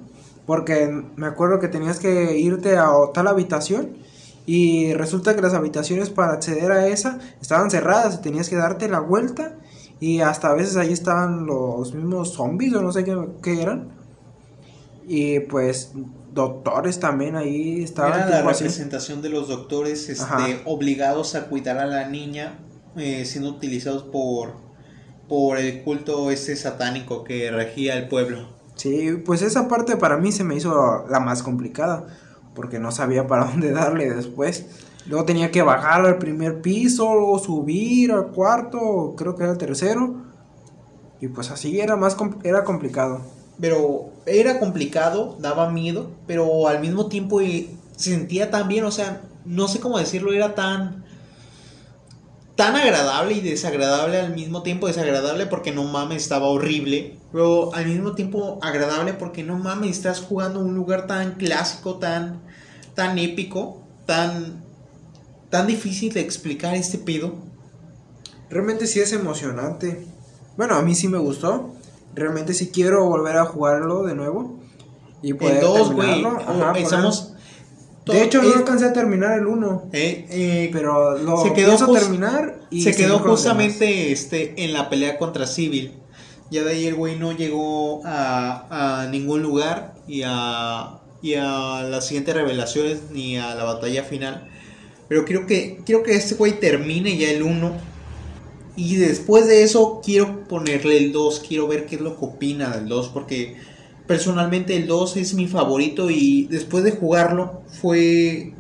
Porque me acuerdo que tenías que irte a tal habitación y resulta que las habitaciones para acceder a esa estaban cerradas y tenías que darte la vuelta y hasta a veces ahí estaban los mismos zombies o no sé qué, eran. Y pues doctores también ahí estaban. Era la representación de los doctores este, obligados a cuidar a la niña eh, siendo utilizados por, por el culto ese satánico que regía el pueblo. Sí, pues esa parte para mí se me hizo la más complicada porque no sabía para [LAUGHS] dónde darle después. Luego tenía que bajar al primer piso, o subir al cuarto, creo que era el tercero. Y pues así era más era complicado. Pero era complicado, daba miedo, pero al mismo tiempo se sentía tan bien, o sea, no sé cómo decirlo, era tan tan agradable y desagradable al mismo tiempo, desagradable porque no mames, estaba horrible, pero al mismo tiempo agradable porque no mames, estás jugando un lugar tan clásico, tan tan épico, tan tan difícil de explicar este pedo. Realmente sí es emocionante. Bueno, a mí sí me gustó. Realmente sí quiero volver a jugarlo de nuevo. Y poder dos, güey. De hecho, no alcancé a terminar el 1. Eh, eh, pero lo se quedó terminar y se quedó justamente este, en la pelea contra Civil. Ya de ahí el güey no llegó a, a ningún lugar y a, y a las siguientes revelaciones ni a la batalla final. Pero quiero que, quiero que este güey termine ya el 1. Y después de eso quiero ponerle el 2. Quiero ver qué es lo que opina del 2. Porque personalmente el 2 es mi favorito. Y después de jugarlo fue...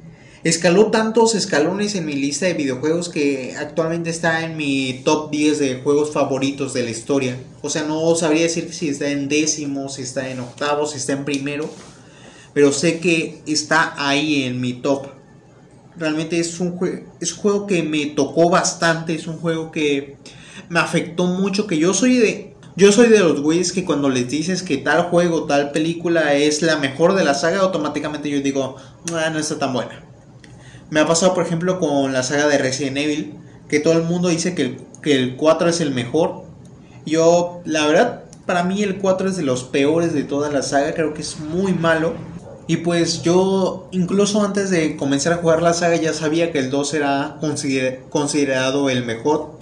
Escaló tantos escalones en mi lista de videojuegos que actualmente está en mi top 10 de juegos favoritos de la historia. O sea, no sabría decir si está en décimo, si está en octavo, si está en primero. Pero sé que está ahí en mi top. Realmente es un, es un juego que me tocó bastante, es un juego que me afectó mucho, que yo soy de... Yo soy de los güeyes que cuando les dices que tal juego, tal película es la mejor de la saga, automáticamente yo digo, ah, no está tan buena. Me ha pasado, por ejemplo, con la saga de Resident Evil, que todo el mundo dice que el, que el 4 es el mejor. Yo, la verdad, para mí el 4 es de los peores de toda la saga, creo que es muy malo. Y pues yo, incluso antes de comenzar a jugar la saga, ya sabía que el 2 era considerado el mejor.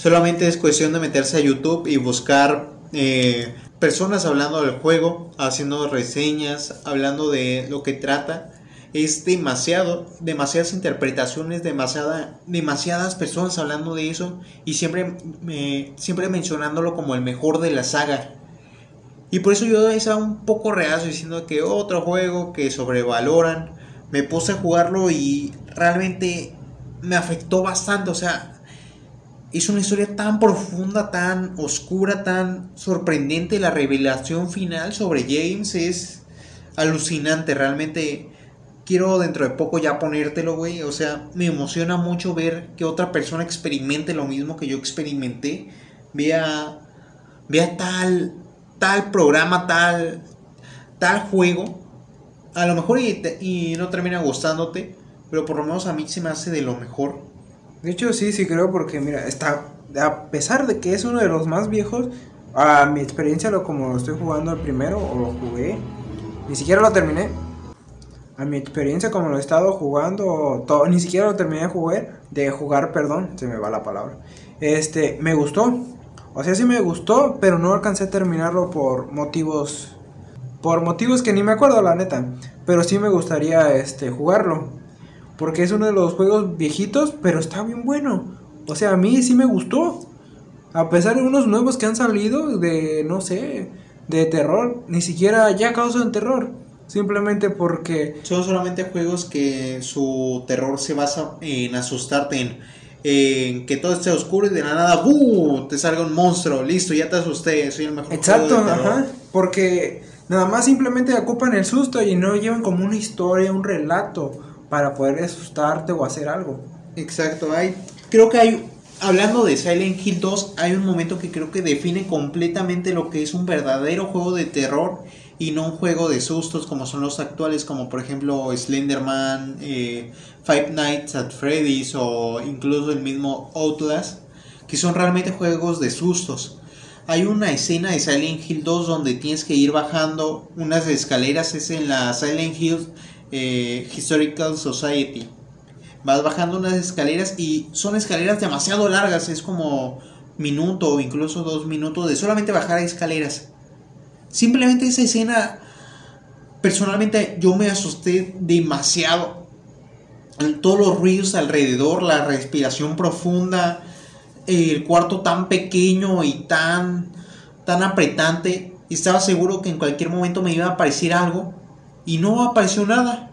Solamente es cuestión de meterse a YouTube y buscar eh, personas hablando del juego, haciendo reseñas, hablando de lo que trata. Es demasiado, demasiadas interpretaciones, demasiada, demasiadas personas hablando de eso y siempre, siempre mencionándolo como el mejor de la saga. Y por eso yo estaba un poco reacio diciendo que otro juego que sobrevaloran. Me puse a jugarlo y realmente me afectó bastante. O sea, es una historia tan profunda, tan oscura, tan sorprendente. La revelación final sobre James es alucinante. Realmente quiero dentro de poco ya ponértelo, güey. O sea, me emociona mucho ver que otra persona experimente lo mismo que yo experimenté. Vea, vea tal, tal programa, tal, tal juego. A lo mejor y, y no termina gustándote, pero por lo menos a mí se me hace de lo mejor. De hecho, sí, sí creo, porque mira, está, a pesar de que es uno de los más viejos, a mi experiencia, lo como estoy jugando el primero, o lo jugué, ni siquiera lo terminé. A mi experiencia, como lo he estado jugando, todo, ni siquiera lo terminé de jugar, de jugar, perdón, se me va la palabra. Este, me gustó. O sea, sí me gustó, pero no alcancé a terminarlo por motivos por motivos que ni me acuerdo la neta, pero sí me gustaría este jugarlo. Porque es uno de los juegos viejitos, pero está bien bueno. O sea, a mí sí me gustó. A pesar de unos nuevos que han salido de, no sé, de terror, ni siquiera ya causan terror. Simplemente porque... Son solamente juegos que su terror se basa en asustarte, en, que todo esté oscuro y de la nada, ¡buh! Te salga un monstruo, listo, ya te asusté, soy el mejor. Exacto, ajá. Porque nada más simplemente ocupan el susto y no llevan como una historia, un relato para poder asustarte o hacer algo. Exacto, hay, creo que hay, hablando de Silent Hill 2, hay un momento que creo que define completamente lo que es un verdadero juego de terror y no un juego de sustos como son los actuales, como por ejemplo Slenderman, eh, Five Nights at Freddy's o incluso el mismo Outlast, que son realmente juegos de sustos. Hay una escena de Silent Hill 2 donde tienes que ir bajando unas escaleras, es en la Silent Hill eh, Historical Society. Vas bajando unas escaleras y son escaleras demasiado largas, es como minuto o incluso dos minutos de solamente bajar escaleras. Simplemente esa escena, personalmente yo me asusté demasiado. Todos los ruidos alrededor, la respiración profunda, el cuarto tan pequeño y tan, tan apretante. Estaba seguro que en cualquier momento me iba a aparecer algo y no apareció nada.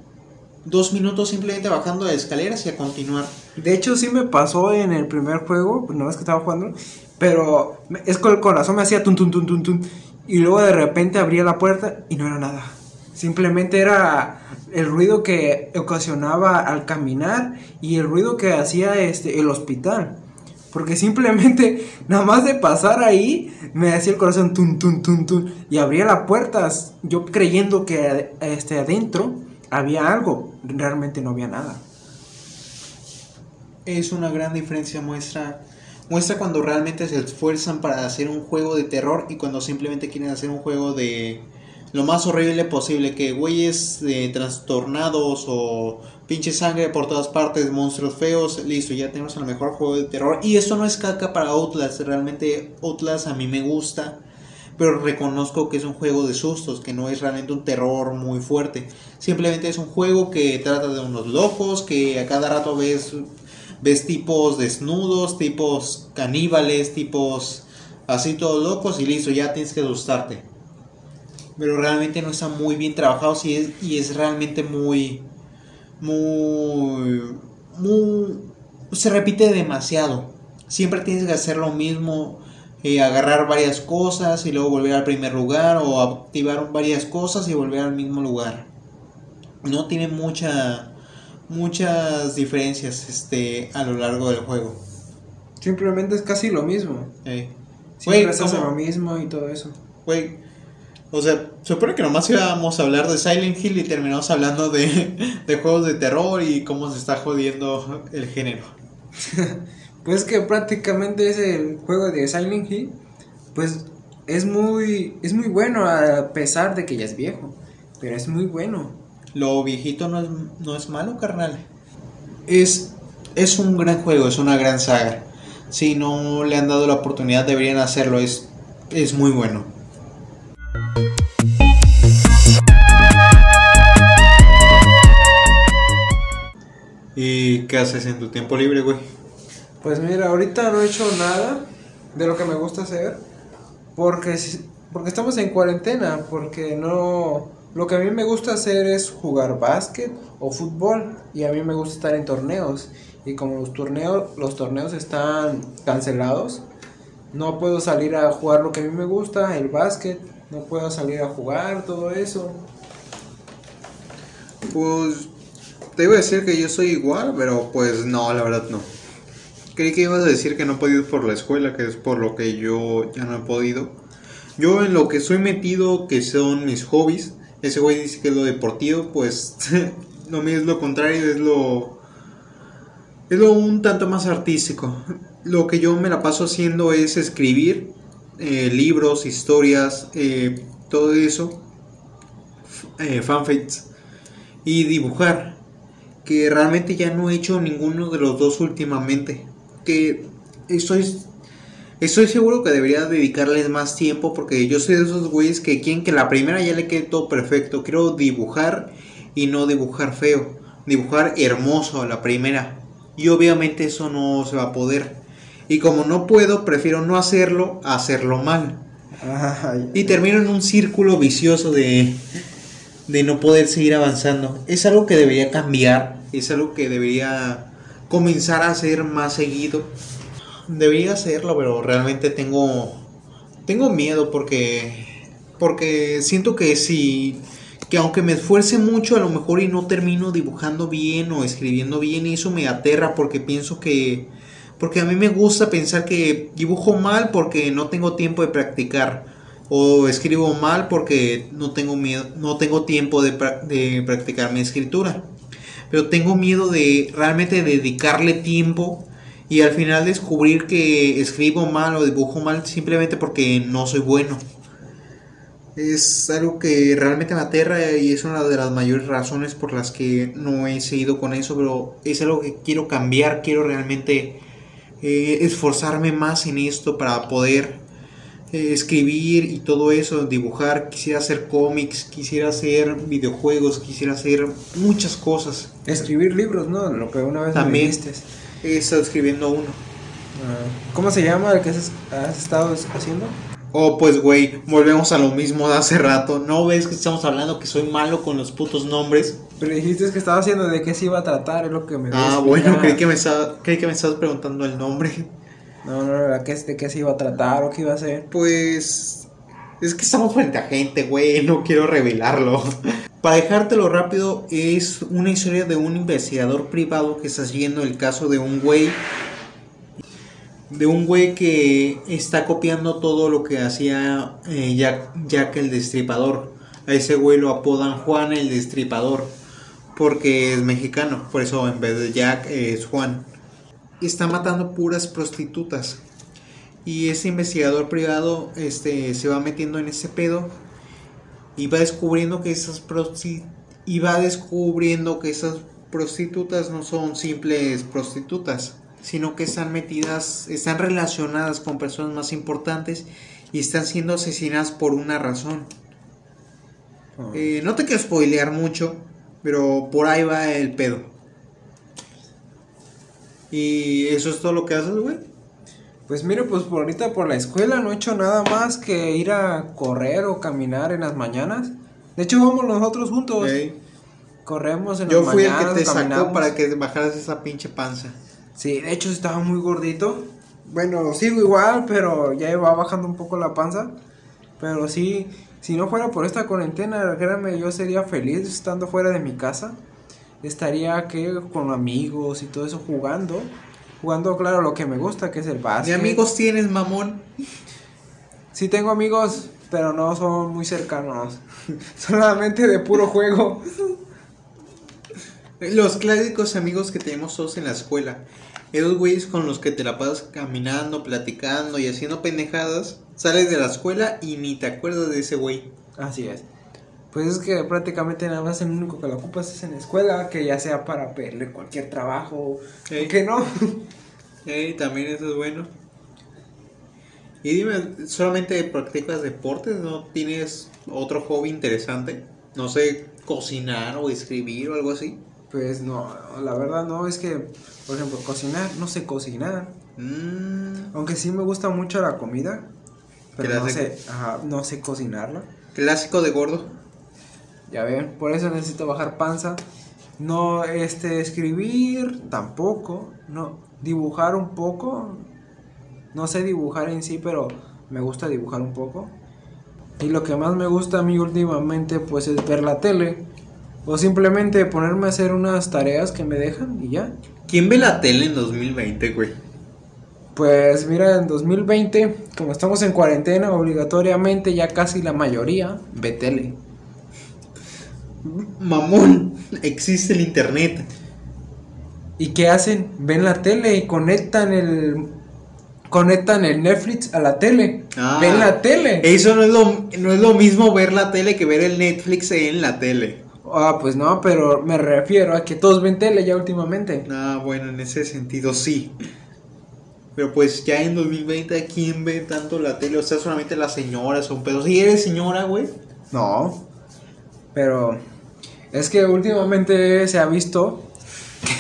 Dos minutos simplemente bajando de escaleras y a continuar. De hecho, sí me pasó en el primer juego, una vez que estaba jugando, pero es con el corazón me hacía tun tun tun tun tun. Y luego de repente abría la puerta y no era nada. Simplemente era el ruido que ocasionaba al caminar y el ruido que hacía este, el hospital. Porque simplemente, [LAUGHS] nada más de pasar ahí, me hacía el corazón tun, tun, tun, tun. Y abría las puertas, yo creyendo que este, adentro había algo. Realmente no había nada. Es una gran diferencia, muestra. Muestra cuando realmente se esfuerzan para hacer un juego de terror y cuando simplemente quieren hacer un juego de lo más horrible posible. Que güeyes eh, trastornados o pinche sangre por todas partes, monstruos feos, listo, ya tenemos el mejor juego de terror. Y esto no es caca para Outlast, realmente Outlast a mí me gusta, pero reconozco que es un juego de sustos, que no es realmente un terror muy fuerte. Simplemente es un juego que trata de unos locos, que a cada rato ves, ves tipos desnudos, tipos caníbales, tipos así todos locos y listo, ya tienes que asustarte. Pero realmente no está muy bien trabajado y es realmente muy muy, muy, se repite demasiado. Siempre tienes que hacer lo mismo, eh, agarrar varias cosas y luego volver al primer lugar o activar varias cosas y volver al mismo lugar. No tiene mucha, muchas diferencias este, a lo largo del juego. Simplemente es casi lo mismo. Eh. Siempre lo mismo y todo eso. O sea, supone que nomás íbamos a hablar de Silent Hill y terminamos hablando de, juegos de terror y cómo se está jodiendo el género. [LAUGHS] pues que prácticamente es el juego de Silent Hill, pues es muy, es muy bueno a pesar de que ya es viejo, pero es muy bueno. Lo viejito no es, no es malo, carnal. Es, es un gran juego, es una gran saga. Si no le han dado la oportunidad, deberían hacerlo, es, es muy bueno. Qué haces en tu tiempo libre, güey? Pues mira, ahorita no he hecho nada de lo que me gusta hacer porque, porque estamos en cuarentena, porque no... Lo que a mí me gusta hacer es jugar básquet o fútbol y a mí me gusta estar en torneos. Y como los torneos, los torneos están cancelados, no puedo salir a jugar lo que a mí me gusta, el básquet, no puedo salir a jugar, todo eso. Pues te iba a decir que yo soy igual, pero pues no, la verdad no. Creí que ibas a decir que no he podido por la escuela, que es por lo que yo ya no he podido. Yo en lo que soy metido, que son mis hobbies, ese güey dice que es lo deportivo, pues [LAUGHS] no me es lo contrario, es lo es lo un tanto más artístico. Lo que yo me la paso haciendo es escribir eh, libros, historias, eh, todo eso, eh, fanfics y dibujar. Que realmente ya no he hecho ninguno de los dos últimamente. Que estoy, estoy seguro que debería dedicarles más tiempo porque yo soy de esos güeyes que quieren que la primera ya le quede todo perfecto. Quiero dibujar y no dibujar feo. Dibujar hermoso a la primera. Y obviamente eso no se va a poder. Y como no puedo, prefiero no hacerlo a hacerlo mal. Ay, Y termino en un círculo vicioso de, de no poder seguir avanzando. Es algo que debería cambiar. Es algo que debería comenzar a hacer más seguido. Debería hacerlo, pero realmente tengo, tengo miedo porque, porque siento que si que aunque me esfuerce mucho a lo mejor y no termino dibujando bien o escribiendo bien y eso me aterra porque pienso que porque a mí me gusta pensar que dibujo mal porque no tengo tiempo de practicar o escribo mal porque no tengo miedo no tengo tiempo de, de practicar mi escritura pero tengo miedo de realmente dedicarle tiempo y al final descubrir que escribo mal o dibujo mal simplemente porque no soy bueno. Es algo que realmente me aterra y es una de las mayores razones por las que no he seguido con eso, pero es algo que quiero cambiar, quiero realmente eh, esforzarme más en esto para poder eh, escribir y todo eso, dibujar, quisiera hacer cómics, quisiera hacer videojuegos, quisiera hacer muchas cosas. Escribir libros, ¿no? Lo que una vez También. me. He estado escribiendo uno. Ah, ¿Cómo se llama el que has, has estado haciendo? Oh, pues güey, volvemos a lo mismo de hace rato. ¿No ves que estamos hablando que soy malo con los putos nombres? Pero dijiste que estaba haciendo de qué se iba a tratar, es lo que me Ah, bueno, creí que me estaba, creí que me estabas preguntando el nombre. No, no, no, ¿de qué, de qué se iba a tratar o qué iba a hacer? Pues es que estamos frente a gente, güey, no quiero revelarlo. Para dejártelo rápido, es una historia de un investigador privado que está siguiendo el caso de un güey de un güey que está copiando todo lo que hacía eh, Jack, Jack el Destripador. A ese güey lo apodan Juan el Destripador porque es mexicano, por eso en vez de Jack es Juan. Está matando puras prostitutas. Y ese investigador privado este, se va metiendo en ese pedo y va descubriendo que esas y va descubriendo que esas prostitutas no son simples prostitutas, sino que están metidas, están relacionadas con personas más importantes y están siendo asesinadas por una razón. Ah. Eh, no te quiero spoilear mucho, pero por ahí va el pedo. Y eso es todo lo que haces, güey. Pues mire, pues por ahorita por la escuela no he hecho nada más que ir a correr o caminar en las mañanas. De hecho, vamos nosotros juntos. Ey. Corremos en Yo las fui el que mañanas, te sacó para que bajaras esa pinche panza. Sí, de hecho estaba muy gordito. Bueno, sigo igual, pero ya va bajando un poco la panza. Pero sí, si no fuera por esta cuarentena, créanme, yo sería feliz estando fuera de mi casa. Estaría que con amigos y todo eso jugando. Jugando, claro, lo que me gusta, que es el ¿Qué básquet. amigos tienes, mamón? Sí tengo amigos, pero no son muy cercanos. [LAUGHS] Solamente de puro juego. Los clásicos amigos que tenemos todos en la escuela. Esos güeyes con los que te la pasas caminando, platicando y haciendo pendejadas. Sales de la escuela y ni te acuerdas de ese güey. Así es. Pues es que prácticamente nada más el único que lo ocupas es en la escuela, que ya sea para pedirle cualquier trabajo, Ey. que no. Ey, también eso es bueno. Y dime, ¿solamente practicas deportes? ¿No tienes otro hobby interesante? No sé, cocinar o escribir o algo así. Pues no, la verdad no, es que, por ejemplo, cocinar, no sé cocinar. Mmm, Aunque sí me gusta mucho la comida, pero ¿Qué la no sé, ajá, no sé cocinarla. clásico de gordo. Ya ven, por eso necesito bajar panza. No, este, escribir tampoco. No, dibujar un poco. No sé dibujar en sí, pero me gusta dibujar un poco. Y lo que más me gusta a mí últimamente pues es ver la tele. O simplemente ponerme a hacer unas tareas que me dejan y ya. ¿Quién ve la tele en 2020, güey? Pues mira, en 2020, como estamos en cuarentena, obligatoriamente ya casi la mayoría ve tele. Mamón, existe el internet. ¿Y qué hacen? Ven la tele y conectan el conectan el Netflix a la tele. Ah. ven la tele. Eso no es, lo, no es lo mismo ver la tele que ver el Netflix en la tele. Ah, pues no, pero me refiero a que todos ven tele ya últimamente. Ah, bueno, en ese sentido sí. Pero pues ya en 2020, ¿quién ve tanto la tele? O sea, solamente las señoras o un pedo. Si eres señora, güey. No. Pero es que últimamente se ha visto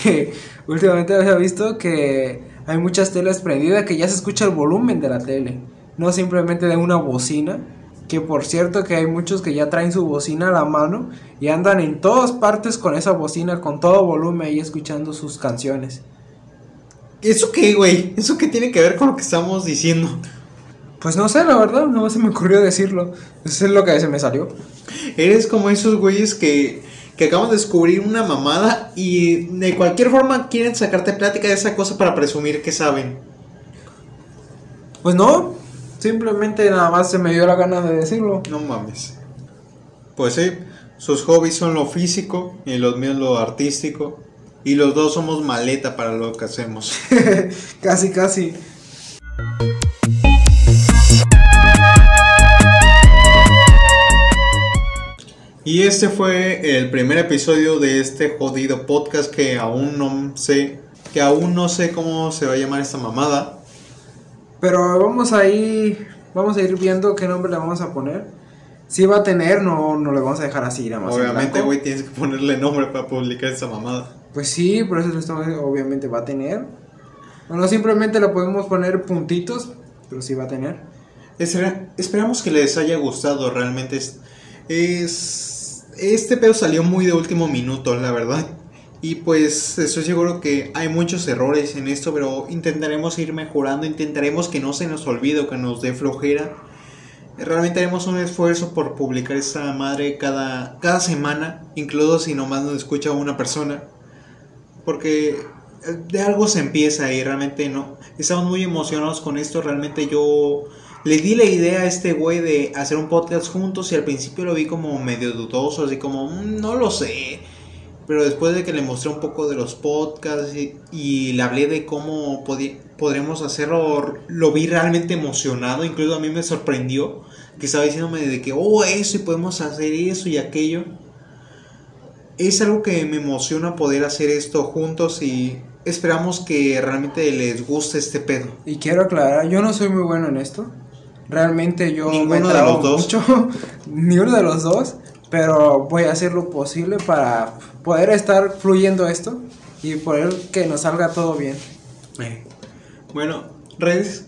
que [LAUGHS] últimamente se ha visto que hay muchas teles prendidas que ya se escucha el volumen de la tele, no simplemente de una bocina, que por cierto que hay muchos que ya traen su bocina a la mano y andan en todas partes con esa bocina con todo volumen ahí escuchando sus canciones. ¿Eso qué, güey? ¿Eso qué tiene que ver con lo que estamos diciendo? Pues no sé, la verdad, no se me ocurrió decirlo. Eso es lo que se me salió. Eres como esos güeyes que, que acaban de descubrir una mamada y de cualquier forma quieren sacarte plática de esa cosa para presumir que saben. Pues no, simplemente nada más se me dio la gana de decirlo. No mames. Pues sí, sus hobbies son lo físico y los míos lo artístico. Y los dos somos maleta para lo que hacemos. [LAUGHS] casi, casi. Y este fue el primer episodio de este jodido podcast que aún no sé, que aún no sé cómo se va a llamar esta mamada. Pero vamos a ir, vamos a ir viendo qué nombre le vamos a poner. Si va a tener, no, no le vamos a dejar así nada más. en Obviamente, güey, tienes que ponerle nombre para publicar esta mamada. Pues sí, por eso lo estamos obviamente va a tener. Bueno, simplemente le podemos poner puntitos, pero sí va a tener. Espera- esperamos que les haya gustado, realmente es, es... Este pedo salió muy de último minuto, la verdad. Y pues estoy seguro que hay muchos errores en esto, pero intentaremos ir mejorando, intentaremos que no se nos olvide o que nos dé flojera. Realmente haremos un esfuerzo por publicar esta madre cada, cada semana, incluso si nomás nos escucha una persona. Porque eh, de algo se empieza y realmente no. Estamos muy emocionados con esto. Realmente yo le di la idea a este güey de hacer un podcast juntos y al principio lo vi como medio dudoso, así como, "Mm, no lo sé. Pero después de que le mostré un poco de los podcasts y, y le hablé de cómo podremos hacerlo, lo vi realmente emocionado. Incluso a mí me sorprendió que estaba diciéndome de que, oh, eso y podemos hacer eso y aquello. Es algo que me emociona poder hacer esto juntos y esperamos que realmente les guste este pedo. Y quiero aclarar, yo no soy muy bueno en esto. Realmente yo Ninguno me de los dos. mucho, [LAUGHS] ni uno de los dos, pero voy a hacer lo posible para poder estar fluyendo esto y poder que nos salga todo bien. Eh, Bueno, redes.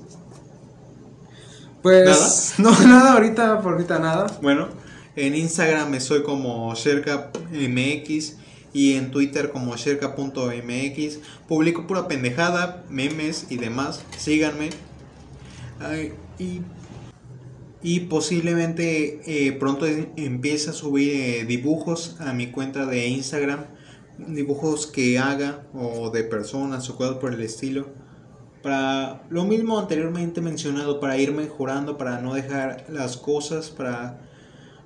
Pues [LAUGHS] no nada ahorita, por ahorita nada. Bueno, en Instagram estoy como cercamx y en Twitter como cerca.mx. Publico pura pendejada, memes y demás. Síganme. Ay, y, y posiblemente eh, pronto empiece a subir eh, dibujos a mi cuenta de Instagram. Dibujos que haga o de personas o cosas por el estilo. Para lo mismo anteriormente mencionado, para ir mejorando, para no dejar las cosas, para,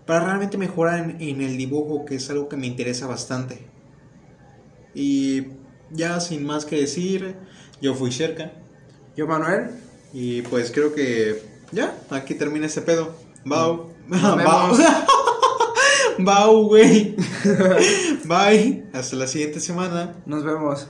para realmente mejorar en, en el dibujo, que es algo que me interesa bastante. Y ya sin más que decir, yo fui cerca. Yo Manuel, Y pues creo que ya, aquí termina este pedo. Bau. [LAUGHS] Bau. [LAUGHS] Bau, güey. [LAUGHS] Bye. Hasta la siguiente semana. nos vemos.